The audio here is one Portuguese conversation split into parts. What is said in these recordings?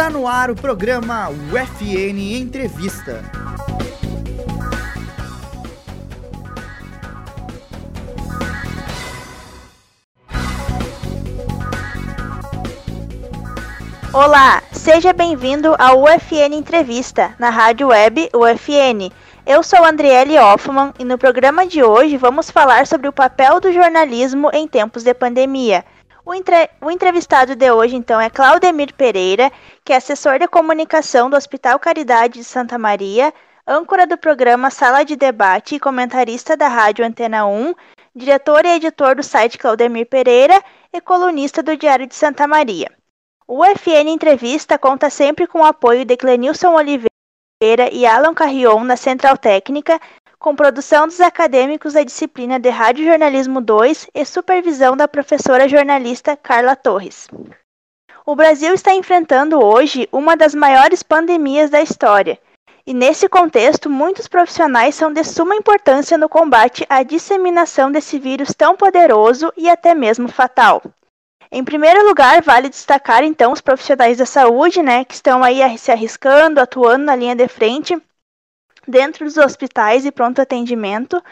Está no ar o programa UFN Entrevista. Olá, seja bem-vindo ao UFN Entrevista, na rádio web UFN. Eu sou Andriele Hoffman e no programa de hoje vamos falar sobre o papel do jornalismo em tempos de pandemia. O, entre... o, entrevistado de hoje, então, é Claudemir Pereira, que é assessor de comunicação do Hospital Caridade de Santa Maria, âncora do programa Sala de Debate e comentarista da Rádio Antena 1, diretor e editor do site Claudemir Pereira e colunista do Diário de Santa Maria. O UFN Entrevista conta sempre com o apoio de Clenilson Oliveira e Alan Carrion na Central Técnica com produção dos acadêmicos da disciplina de Rádio Jornalismo 2 e supervisão da professora jornalista Carla Torres. O Brasil está enfrentando hoje uma das maiores pandemias da história, e nesse contexto, muitos profissionais são de suma importância no combate à disseminação desse vírus tão poderoso e até mesmo fatal. Em primeiro lugar, vale destacar então os profissionais da saúde, né, que estão aí se arriscando, atuando na linha de frente dentro dos hospitais e pronto atendimento,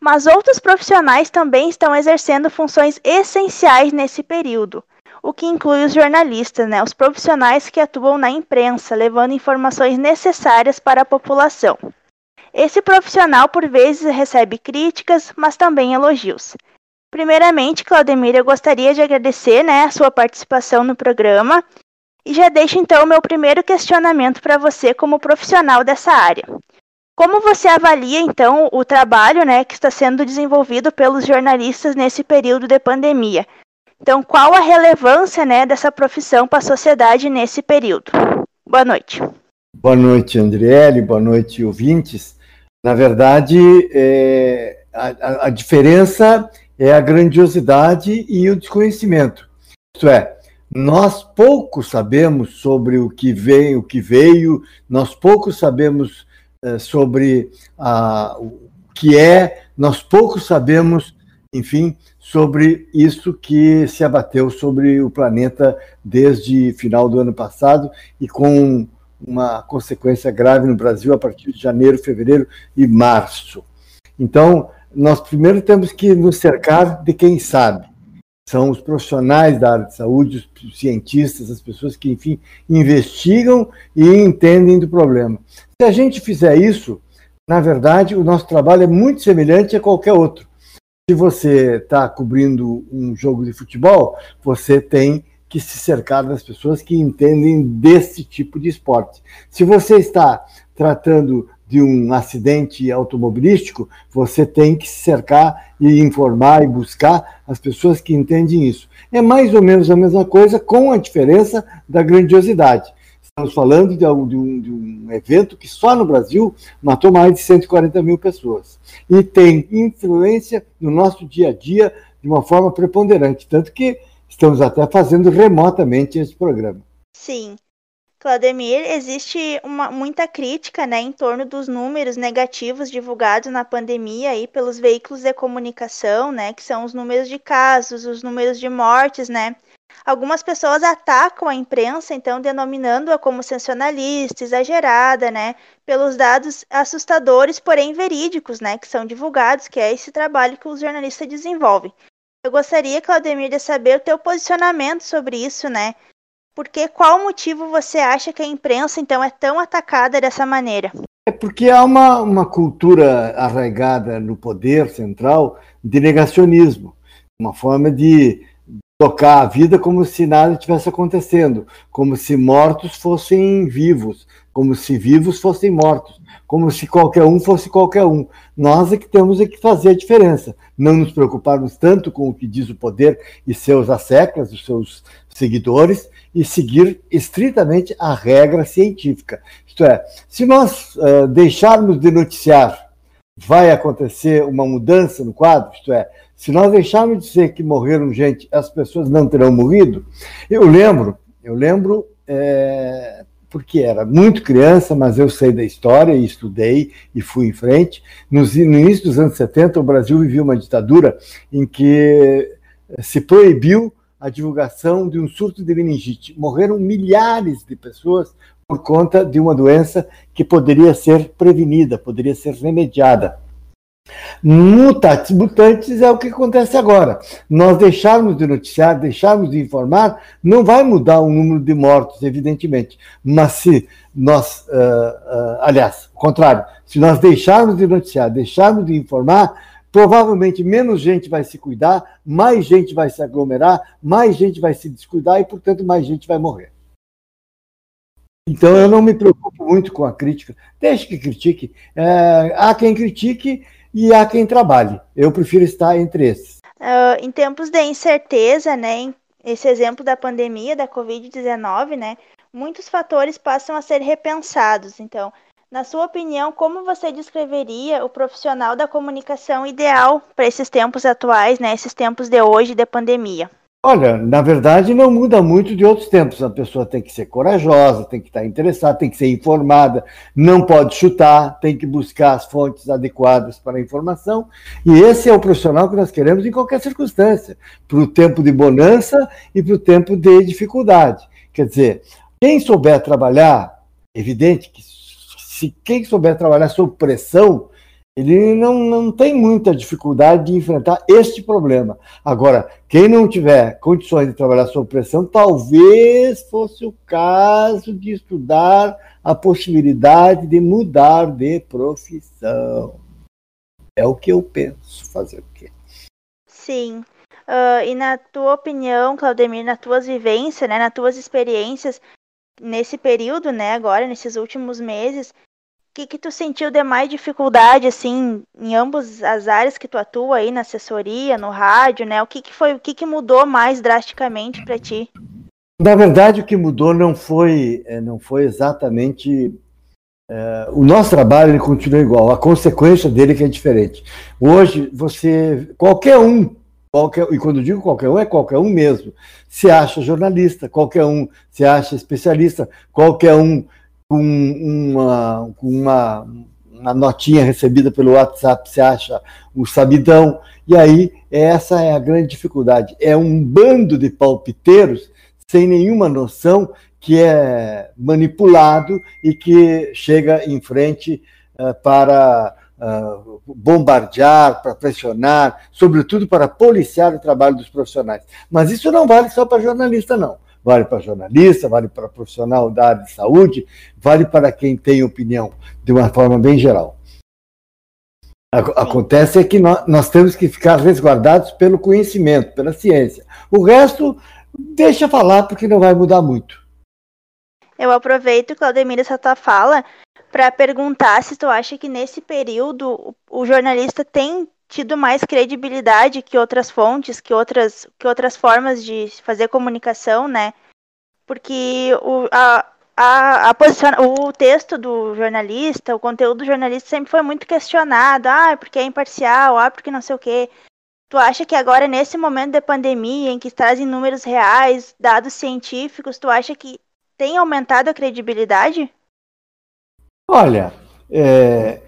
mas outros profissionais também estão exercendo funções essenciais nesse período, o que inclui os jornalistas, né, os profissionais que atuam na imprensa, levando informações necessárias para a população. Esse profissional, por vezes, recebe críticas, mas também elogios. Primeiramente, Claudemir, eu gostaria de agradecer né, a sua participação no programa e já deixo então o meu primeiro questionamento para você como profissional dessa área. Como você avalia, então, o trabalho né, que está sendo desenvolvido pelos jornalistas nesse período de pandemia? Então, qual a relevância né, dessa profissão para a sociedade nesse período? Boa noite. Boa noite, Andriele. Boa noite, ouvintes. Na verdade, é, a, a diferença é a grandiosidade e o desconhecimento. Isto é, nós pouco sabemos sobre o que veio, o que veio, nós pouco sabemos sobre a, o que é, nós pouco sabemos, enfim, sobre isso que se abateu sobre o planeta desde final do ano passado e com uma consequência grave no Brasil a partir de janeiro, fevereiro e março. Então, nós primeiro temos que nos cercar de quem sabe. São os profissionais da área de saúde, os cientistas, as pessoas que, enfim, investigam e entendem do problema. Se a gente fizer isso, na verdade, o nosso trabalho é muito semelhante a qualquer outro. Se você está cobrindo um jogo de futebol, você tem que se cercar das pessoas que entendem desse tipo de esporte. Se você está tratando de um acidente automobilístico, você tem que se cercar e informar e buscar as pessoas que entendem isso. É mais ou menos a mesma coisa, com a diferença da grandiosidade. Estamos falando de um, de, um, de um, evento que só no Brasil matou mais de 140 mil pessoas. E tem influência no nosso dia a dia de uma forma preponderante. Tanto que estamos até fazendo remotamente esse programa. Sim. Claudemir, existe uma, muita crítica né, em torno dos números negativos divulgados na pandemia aí pelos veículos de comunicação, né, que são os números de casos, os números de mortes, né? Algumas pessoas atacam a imprensa, então, denominando-a como sensacionalista, exagerada, né? Pelos dados assustadores, porém verídicos, né? Que são divulgados, que é esse trabalho que os jornalistas desenvolvem. Eu gostaria, Claudemir, de saber o teu posicionamento sobre isso, né? Porque qual motivo você acha que a imprensa, então, é tão atacada dessa maneira? É porque há uma, uma cultura arraigada no poder central de negacionismo, uma forma de tocar a vida como se nada estivesse acontecendo, como se mortos fossem vivos, como se vivos fossem mortos, como se qualquer um fosse qualquer um. Nós é que temos é que fazer a diferença, não nos preocuparmos tanto com o que diz o poder e seus asseclas, os seus seguidores, e seguir estritamente a regra científica. Isto é, se nós uh, deixarmos de noticiar, vai acontecer uma mudança no quadro, isto é, se nós deixarmos de dizer que morreram gente, as pessoas não terão morrido. Eu lembro, eu lembro, é, porque era muito criança, mas eu sei da história e estudei e fui em frente. no início dos anos 70, o Brasil vivia uma ditadura em que se proibiu a divulgação de um surto de meningite. Morreram milhares de pessoas por conta de uma doença que poderia ser prevenida, poderia ser remediada. Mutatis mutantes é o que acontece agora. Nós deixarmos de noticiar, deixarmos de informar, não vai mudar o número de mortos, evidentemente. Mas se nós, uh, uh, aliás, o contrário, se nós deixarmos de noticiar, deixarmos de informar, provavelmente menos gente vai se cuidar, mais gente vai se aglomerar, mais gente vai se descuidar e, portanto, mais gente vai morrer. Então, eu não me preocupo muito com a crítica. Deixe que critique. É, há quem critique e há quem trabalhe. Eu prefiro estar entre esses. Uh, em tempos de incerteza, né, esse exemplo da pandemia da Covid-19, né, muitos fatores passam a ser repensados. Então, na sua opinião, como você descreveria o profissional da comunicação ideal para esses tempos atuais, né, esses tempos de hoje de pandemia? Olha, na verdade não muda muito de outros tempos. A pessoa tem que ser corajosa, tem que estar interessada, tem que ser informada, não pode chutar, tem que buscar as fontes adequadas para a informação. E esse é o profissional que nós queremos em qualquer circunstância, para o tempo de bonança e para o tempo de dificuldade. Quer dizer, quem souber trabalhar, evidente que se quem souber trabalhar sob pressão, ele não, não tem muita dificuldade de enfrentar este problema. Agora, quem não tiver condições de trabalhar sob pressão, talvez fosse o caso de estudar a possibilidade de mudar de profissão. É o que eu penso. Fazer o quê? Sim. Uh, e na tua opinião, Claudemir, nas tuas vivências, né, nas tuas experiências, nesse período, né, agora, nesses últimos meses, que, que tu sentiu de mais dificuldade, assim, em ambas as áreas que tu atua aí, na assessoria, no rádio, né? O que, que foi, o que, que mudou mais drasticamente para ti? Na verdade, o que mudou não foi, é, não foi exatamente é, o nosso trabalho ele continua igual, a consequência dele que é diferente. Hoje, você, qualquer um, qualquer, e quando digo qualquer um, é qualquer um mesmo, se acha jornalista, qualquer um se acha especialista, qualquer um com uma, com uma, uma notinha recebida pelo WhatsApp, você acha o sabidão. E aí, essa é a grande dificuldade. É um bando de palpiteiros sem nenhuma noção que é manipulado e que chega em frente uh, para uh, bombardear, para pressionar, sobretudo para policiar o trabalho dos profissionais. Mas isso não vale só para jornalista, não vale para jornalista, vale para profissional da área de saúde, vale para quem tem opinião, de uma forma bem geral. Acontece é que nós, nós temos que ficar resguardados pelo conhecimento, pela ciência. O resto, deixa falar, porque não vai mudar muito. Eu aproveito, Claudemir, essa tua fala para perguntar se tu acha que nesse período o jornalista tem tido mais credibilidade que outras fontes, que outras, que outras formas de fazer comunicação, né? Porque o, a, a, a posição, o texto do jornalista, o conteúdo do jornalista sempre foi muito questionado. Ah, porque é imparcial, ah, porque não sei o quê. Tu acha que agora, nesse momento de pandemia, em que trazem números reais, dados científicos, tu acha que tem aumentado a credibilidade? Olha, é,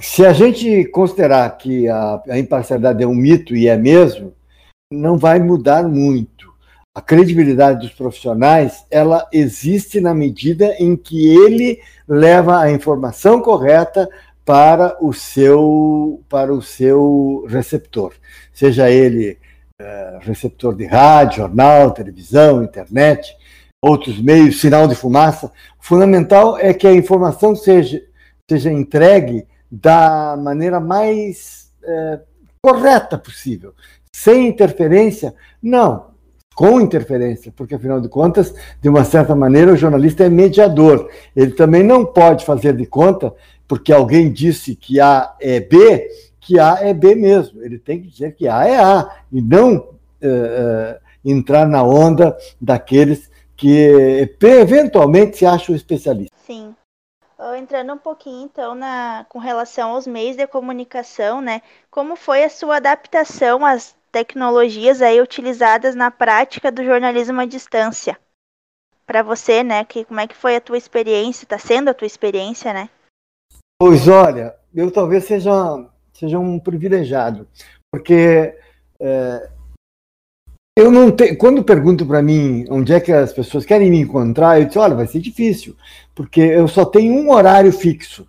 se a gente considerar que a, a imparcialidade é um mito e é mesmo, não vai mudar muito. A credibilidade dos profissionais, ela existe na medida em que ele leva a informação correta para o seu para o seu receptor, seja ele é, receptor de rádio, jornal, televisão, internet, outros meios, sinal de fumaça. O fundamental é que a informação seja, seja entregue da maneira mais é, correta possível, sem interferência. Não, com interferência, porque afinal de contas, de uma certa maneira, o jornalista é mediador. Ele também não pode fazer de conta, porque alguém disse que A é B, que A é B mesmo. Ele tem que dizer que A é A, e não é, é, entrar na onda daqueles que eventualmente se acha um especialista. Sim. Entrando um pouquinho, então, na, com relação aos meios de comunicação, né? Como foi a sua adaptação às tecnologias aí utilizadas na prática do jornalismo à distância? Para você, né? Que, como é que foi a tua experiência? Está sendo a tua experiência, né? Pois olha, eu talvez seja, seja um privilegiado, porque é, Eu não tenho. Quando pergunto para mim onde é que as pessoas querem me encontrar, eu disse: olha, vai ser difícil, porque eu só tenho um horário fixo,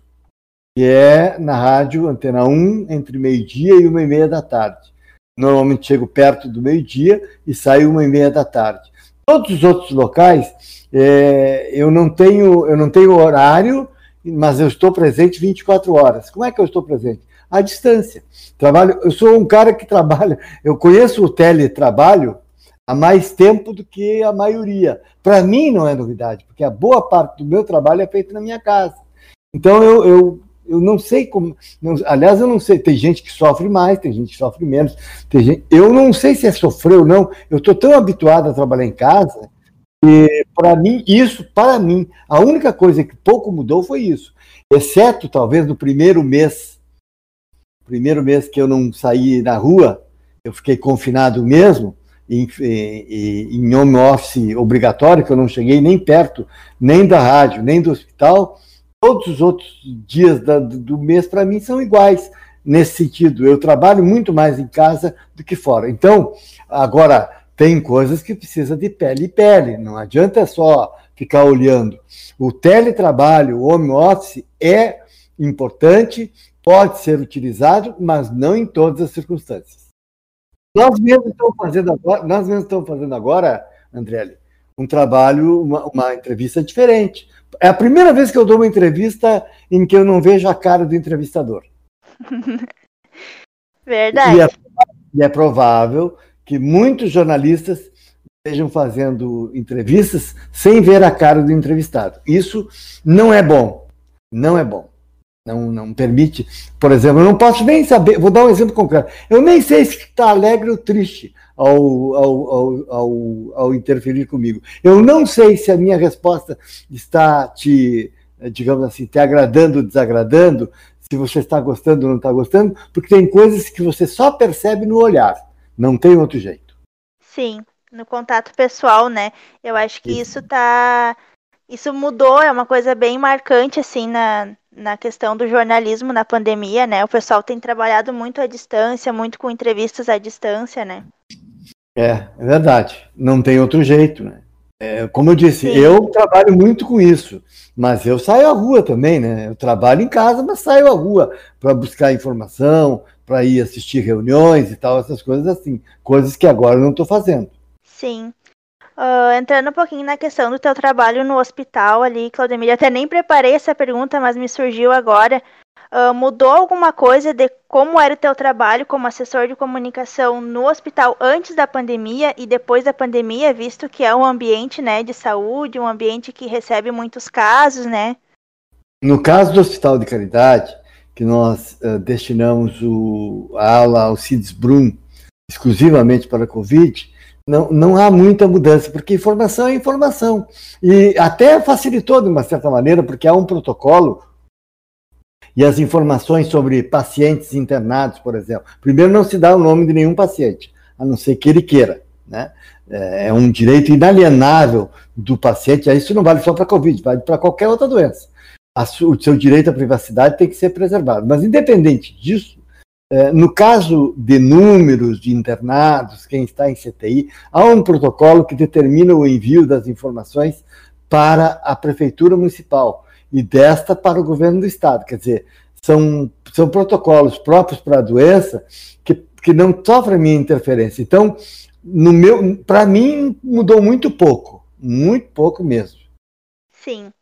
que é na rádio Antena 1, entre meio-dia e uma e meia da tarde. Normalmente chego perto do meio-dia e saio uma e meia da tarde. Todos os outros locais, é, eu não tenho, eu não tenho horário, mas eu estou presente 24 horas. Como é que eu estou presente? À distância. Trabalho, eu sou um cara que trabalha, eu conheço o teletrabalho há mais tempo do que a maioria. Para mim não é novidade, porque a boa parte do meu trabalho é feito na minha casa. Então eu, eu, eu não sei como. Não, aliás, eu não sei. Tem gente que sofre mais, tem gente que sofre menos. Gente, eu não sei se é sofrer ou não. Eu estou tão habituado a trabalhar em casa e para mim, isso, para mim, a única coisa que pouco mudou foi isso. Exceto, talvez, no primeiro mês. Primeiro mês que eu não saí na rua, eu fiquei confinado mesmo em, em, em home office obrigatório, que eu não cheguei nem perto, nem da rádio, nem do hospital, todos os outros dias da, do mês, para mim, são iguais nesse sentido. Eu trabalho muito mais em casa do que fora. Então, agora, tem coisas que precisa de pele e pele, não adianta só ficar olhando. O teletrabalho, o home office é importante, pode ser utilizado, mas não em todas as circunstâncias. Nós mesmos estamos fazendo agora, nós mesmos estamos fazendo agora, Andrelli, um trabalho, uma, uma, entrevista diferente. É a primeira vez que eu dou uma entrevista em que eu não vejo a cara do entrevistador. Verdade. E é, e é provável que muitos jornalistas estejam fazendo entrevistas sem ver a cara do entrevistado. Isso não é bom. Não é bom não, não permite. Por exemplo, eu não posso nem saber, vou dar um exemplo concreto. Eu nem sei se está alegre ou triste ao, ao, ao, ao, ao interferir comigo. Eu não sei se a minha resposta está te, digamos assim, te agradando ou desagradando, se você está gostando ou não está gostando, porque tem coisas que você só percebe no olhar, não tem outro jeito. Sim, no contato pessoal, né? Eu acho que isso, isso tá. Isso mudou, é uma coisa bem marcante, assim, na, na questão do jornalismo na pandemia, né? O pessoal tem trabalhado muito à distância, muito com entrevistas à distância, né? É, é verdade. Não tem outro jeito, né? É, como eu disse, Sim. eu trabalho muito com isso, mas eu saio à rua também, né? Eu trabalho em casa, mas saio à rua para buscar informação, para ir assistir reuniões e tal, essas coisas assim, coisas que agora eu não estou fazendo. Sim. Uh, entrando um pouquinho na questão do teu trabalho no hospital ali, Claudemir, até nem preparei essa pergunta, mas me surgiu agora. Uh, mudou alguma coisa de como era o teu trabalho como assessor de comunicação no hospital antes da pandemia e depois da pandemia, visto que é um ambiente né, de saúde, um ambiente que recebe muitos casos, né? No caso do Hospital de Caridade, que nós uh, destinamos o, a aula Alcides Brum exclusivamente para a Covid, não, não há muita mudança, porque informação é informação. E até facilitou de uma certa maneira, porque há um protocolo e as informações sobre pacientes internados, por exemplo. Primeiro, não se dá o nome de nenhum paciente, a não ser que ele queira. Né? É, é um direito inalienável do paciente, isso não vale só para Covid, vale para qualquer outra doença. o seu direito à privacidade tem que ser preservado. Mas, independente disso, no caso de números de internados, quem está em CTI, há um protocolo que determina o envio das informações para a Prefeitura Municipal e desta para o governo do Estado. Quer dizer, são, são protocolos próprios para a doença que, que não sofrem minha interferência. Então, no meu, para mim, mudou muito pouco, muito pouco mesmo. Sim.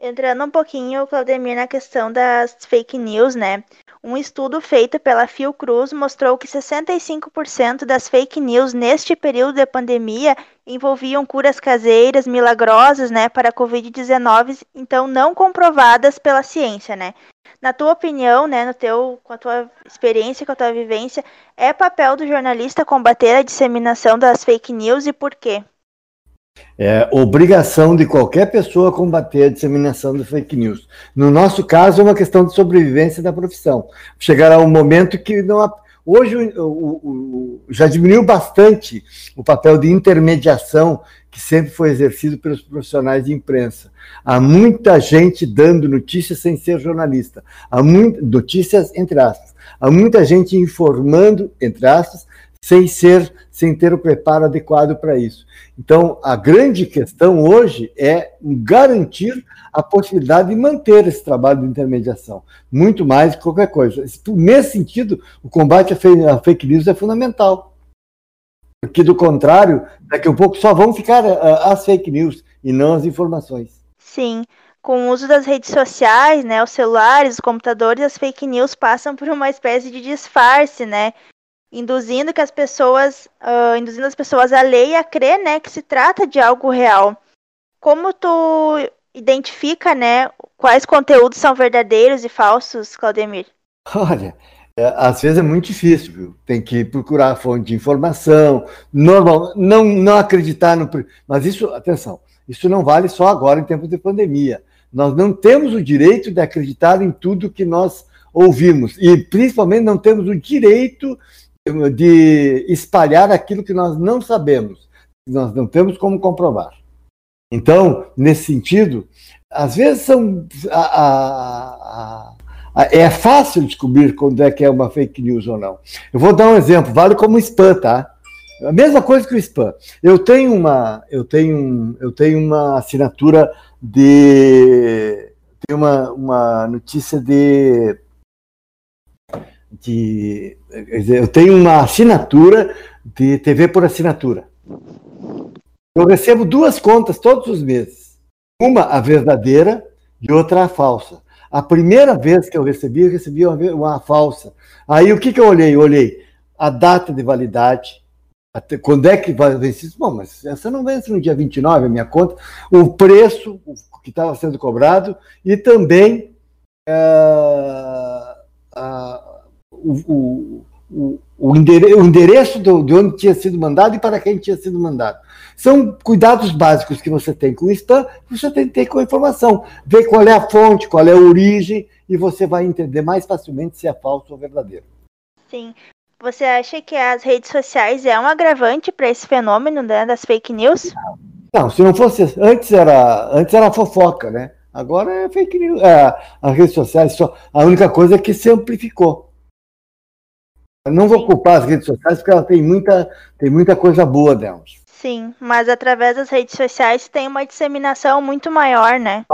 Entrando um pouquinho, Claudemir, na questão das fake news, né? Um estudo feito pela Fiocruz mostrou que 65% das fake news neste período de pandemia envolviam curas caseiras milagrosas, né, para a COVID-19, então não comprovadas pela ciência, né? Na tua opinião, né, no teu, com a tua experiência, com a tua vivência, é papel do jornalista combater a disseminação das fake news e por quê? É obrigação de qualquer pessoa combater a disseminação de fake news. No nosso caso, é uma questão de sobrevivência da profissão. Chegará um momento que não há. Hoje o, o, o, já diminuiu bastante o papel de intermediação que sempre foi exercido pelos profissionais de imprensa. Há muita gente dando notícias sem ser jornalista. Há muito, notícias entre aspas. Há muita gente informando, entre aspas, sem ser, sem ter o preparo adequado para isso. Então, a grande questão hoje é garantir a possibilidade de manter esse trabalho de intermediação, muito mais que qualquer coisa. Nesse sentido, o combate à fake news é fundamental. Porque, do contrário, daqui a pouco só vão ficar as fake news e não as informações. Sim com o uso das redes sociais, né, os celulares, os computadores, as fake news passam por uma espécie de disfarce, né, induzindo que as pessoas, uh, induzindo as pessoas a ler e a crer, né, que se trata de algo real. Como tu identifica, né, quais conteúdos são verdadeiros e falsos, Claudemir? Olha, é, às vezes é muito difícil, viu? Tem que procurar fonte de informação, normal, não, não acreditar no. Mas isso, atenção, isso não vale só agora em tempos de pandemia. Nós não temos o direito de acreditar em tudo que nós ouvimos e principalmente não temos o direito de espalhar aquilo que nós não sabemos, nós não temos como comprovar. Então, nesse sentido, às vezes são a, a, a, é fácil descobrir quando é que é uma fake news ou não. Eu vou dar um exemplo, vale como spam, tá? A mesma coisa que o spam. Eu tenho uma, eu tenho, eu tenho uma assinatura de, tem uma, uma notícia de, de, dizer, eu tenho uma assinatura de TV por assinatura. Eu recebo duas contas todos os meses. Uma a verdadeira e outra a falsa. A primeira vez que eu recebi, eu recebi uma, uma falsa. Aí o que, que eu olhei? Eu olhei a data de validade, até quando é que vai vencer? Bom, mas essa não vence no dia 29, a minha conta. O preço que estava sendo cobrado e também uh, uh, o, o, o, endereço do, de onde tinha sido mandado e para quem tinha sido mandado. São cuidados básicos que você tem com o spam, você tem que ter com a informação. Ver qual é a fonte, qual é a origem, e você vai entender mais facilmente se é falso ou verdadeiro. Sim. Você acha que as redes sociais é um agravante para esse fenômeno né, das fake news? Não, se não fosse. Antes era, antes era fofoca, né? Agora é fake news. É, as redes sociais, só, a única coisa é que se amplificou. Eu não vou culpar as redes sociais porque ela tem muita, tem muita coisa boa delas. Sim, mas através das redes sociais tem uma disseminação muito maior, né?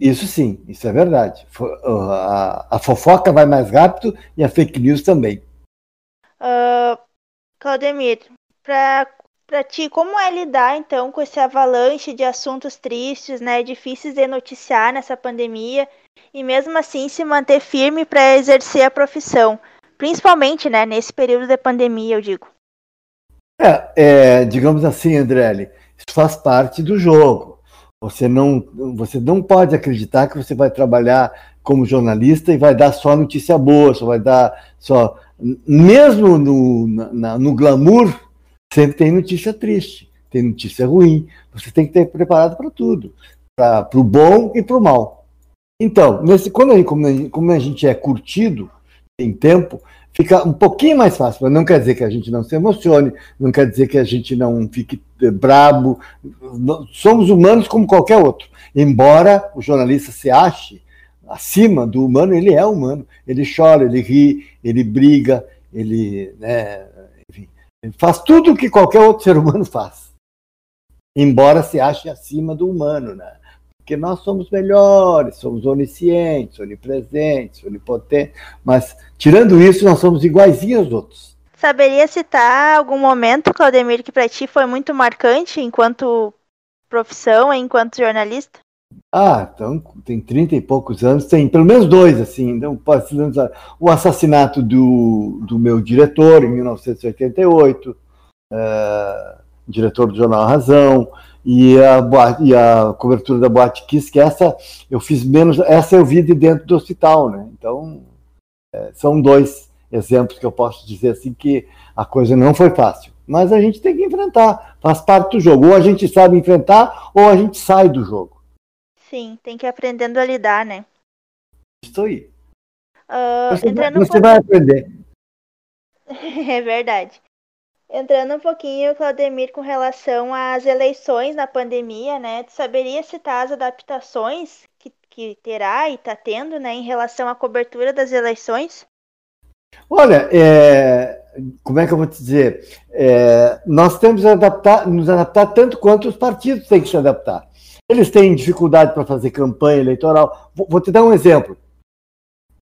Isso sim, isso é verdade. A, a fofoca vai mais rápido e a fake news também. Uh, Claudemir, para ti, como é lidar então com esse avalanche de assuntos tristes, né, difíceis de noticiar nessa pandemia e mesmo assim se manter firme para exercer a profissão, principalmente, né, nesse período de pandemia, eu digo. É, é digamos assim, Andrelli, isso faz parte do jogo. Você não, você não pode acreditar que você vai trabalhar como jornalista e vai dar só notícia boa, só vai dar só mesmo no, na, no glamour, sempre tem notícia triste, tem notícia ruim. Você tem que estar preparado para tudo, para o bom e para o mal. Então, nesse, quando a, como a gente é curtido em tempo, fica um pouquinho mais fácil. Mas não quer dizer que a gente não se emocione, não quer dizer que a gente não fique eh, brabo. Somos humanos como qualquer outro. Embora o jornalista se ache acima do humano, ele é humano. Ele chora, ele ri, ele briga, ele, né, enfim, ele faz tudo o que qualquer outro ser humano faz. Embora se ache acima do humano, né? Porque nós somos melhores, somos oniscientes, onipresentes, onipotentes, mas tirando isso, nós somos iguaizinhos aos outros. Saberia citar algum momento, Claudemir, que para ti foi muito marcante enquanto profissão, enquanto jornalista? Ah, então tem 30 e poucos anos, tem pelo menos dois, assim. Então, o assassinato do, do meu diretor em 1988, é, diretor do jornal Razão, e a, e a cobertura da Boate Kiss, que essa eu fiz menos, essa eu vi de dentro do hospital, né? Então, é, são dois exemplos que eu posso dizer assim que a coisa não foi fácil. Mas a gente tem que enfrentar, faz parte do jogo. Ou a gente sabe enfrentar, ou a gente sai do jogo. Sim, tem que ir aprendendo a lidar, né? Isso aí. Uh, você vai, você vai aprender. é verdade. Entrando um pouquinho, Claudemir, com relação às eleições na pandemia, né? Tu saberia citar as adaptações que, que terá e está tendo, né, em relação à cobertura das eleições? Olha, é, como é que eu vou te dizer? É, nós temos que adaptar, nos adaptar tanto quanto os partidos têm que se adaptar. Eles têm dificuldade para fazer campanha eleitoral. Vou, vou te dar um exemplo.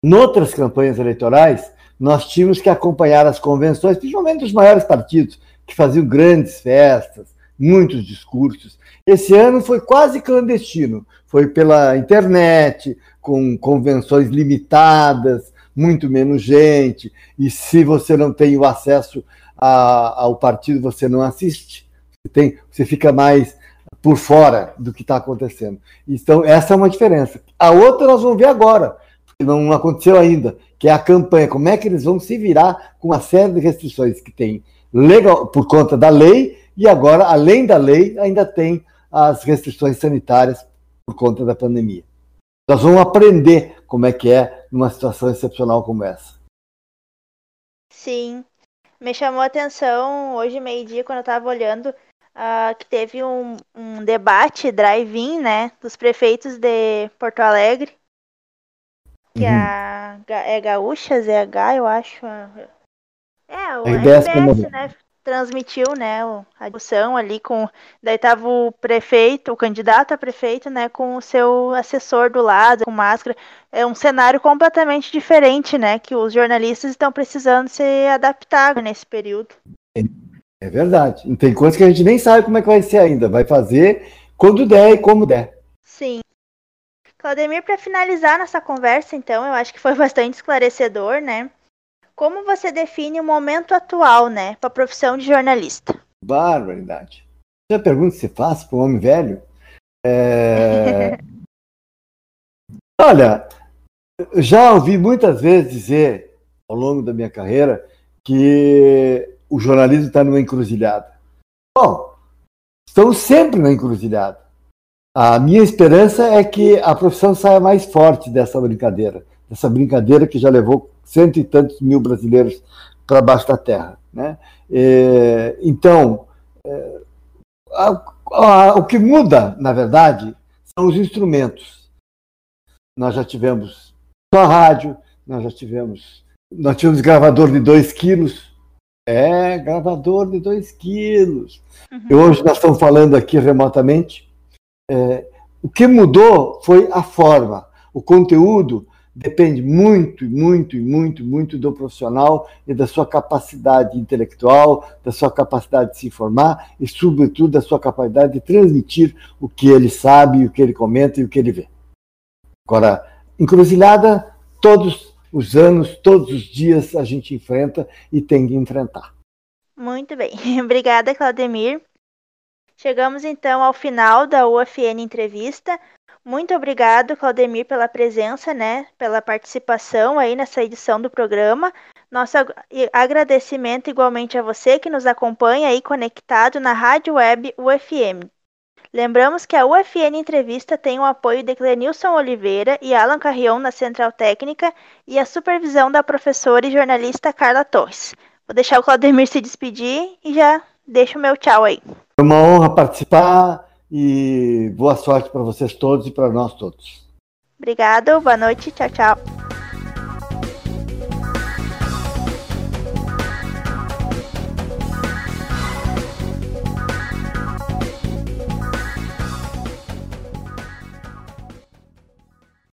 Noutras campanhas eleitorais, nós tínhamos que acompanhar as convenções, principalmente dos maiores partidos, que faziam grandes festas, muitos discursos. Esse ano foi quase clandestino, foi pela internet, com convenções limitadas, muito menos gente, e se você não tem o acesso a, ao partido, você não assiste, você, tem, você fica mais por fora do que está acontecendo. Então, essa é uma diferença. A outra nós vamos ver agora, que não aconteceu ainda, que é a campanha. Como é que eles vão se virar com uma série de restrições que tem legal, por conta da lei, e agora, além da lei, ainda tem as restrições sanitárias por conta da pandemia. Nós vamos aprender como é que é numa situação excepcional como essa. Sim. Me chamou a atenção hoje, meio-dia, quando eu estava olhando, uh, que teve um, um debate drive-in, né, dos prefeitos de Porto Alegre, que uhum. a, é Gaúcha, ZH, eu acho. É, o RBS, RBS né? transmitiu, né, a discussão ali com, daí tava o prefeito, o candidato a prefeito, né, com o seu assessor do lado, com máscara, é um cenário completamente diferente, né, que os jornalistas estão precisando se adaptar nesse período. É verdade, tem coisas que a gente nem sabe como é que vai ser ainda, vai fazer quando der e como der. Sim. Claudemir, para finalizar nossa conversa, então, eu acho que foi bastante esclarecedor, né, como você define o momento atual, né, para a profissão de jornalista? Barbaridade. A pergunta que se faz para um homem velho. É... Olha, já ouvi muitas vezes dizer, ao longo da minha carreira, que o jornalismo está numa encruzilhada. Bom, estamos sempre na encruzilhada. A minha esperança é que a profissão saia mais forte dessa brincadeira, dessa brincadeira que já levou cento e tantos mil brasileiros para baixo da terra. Né? É, então, é, a, a, o que muda, na verdade, são os instrumentos. Nós já tivemos só rádio, nós já tivemos, nós tivemos gravador de 2 quilos. É, gravador de 2 quilos. Uhum. E hoje nós estamos falando aqui remotamente. É, o que mudou foi a forma. O conteúdo depende muito, muito, muito, muito do profissional e da sua capacidade intelectual, da sua capacidade de se informar e, sobretudo, da sua capacidade de transmitir o que ele sabe, o que ele comenta e o que ele vê. Agora, encruzilhada, todos os anos, todos os dias a gente enfrenta e tem que enfrentar. Muito bem. Obrigada, Claudemir. Chegamos então ao final da UFN Entrevista. Muito obrigado, Claudemir, pela presença, né, pela participação aí nessa edição do programa. Nosso agradecimento igualmente a você que nos acompanha aí conectado na Rádio Web UFM. Lembramos que a UFN Entrevista tem o apoio de Clenilson Oliveira e Alan Carrion na Central Técnica e a supervisão da professora e jornalista Carla Torres. Vou deixar o Claudemir se despedir e já deixo o meu tchau aí. É uma honra participar e boa sorte para vocês todos e para nós todos. Obrigado, boa noite, tchau, tchau.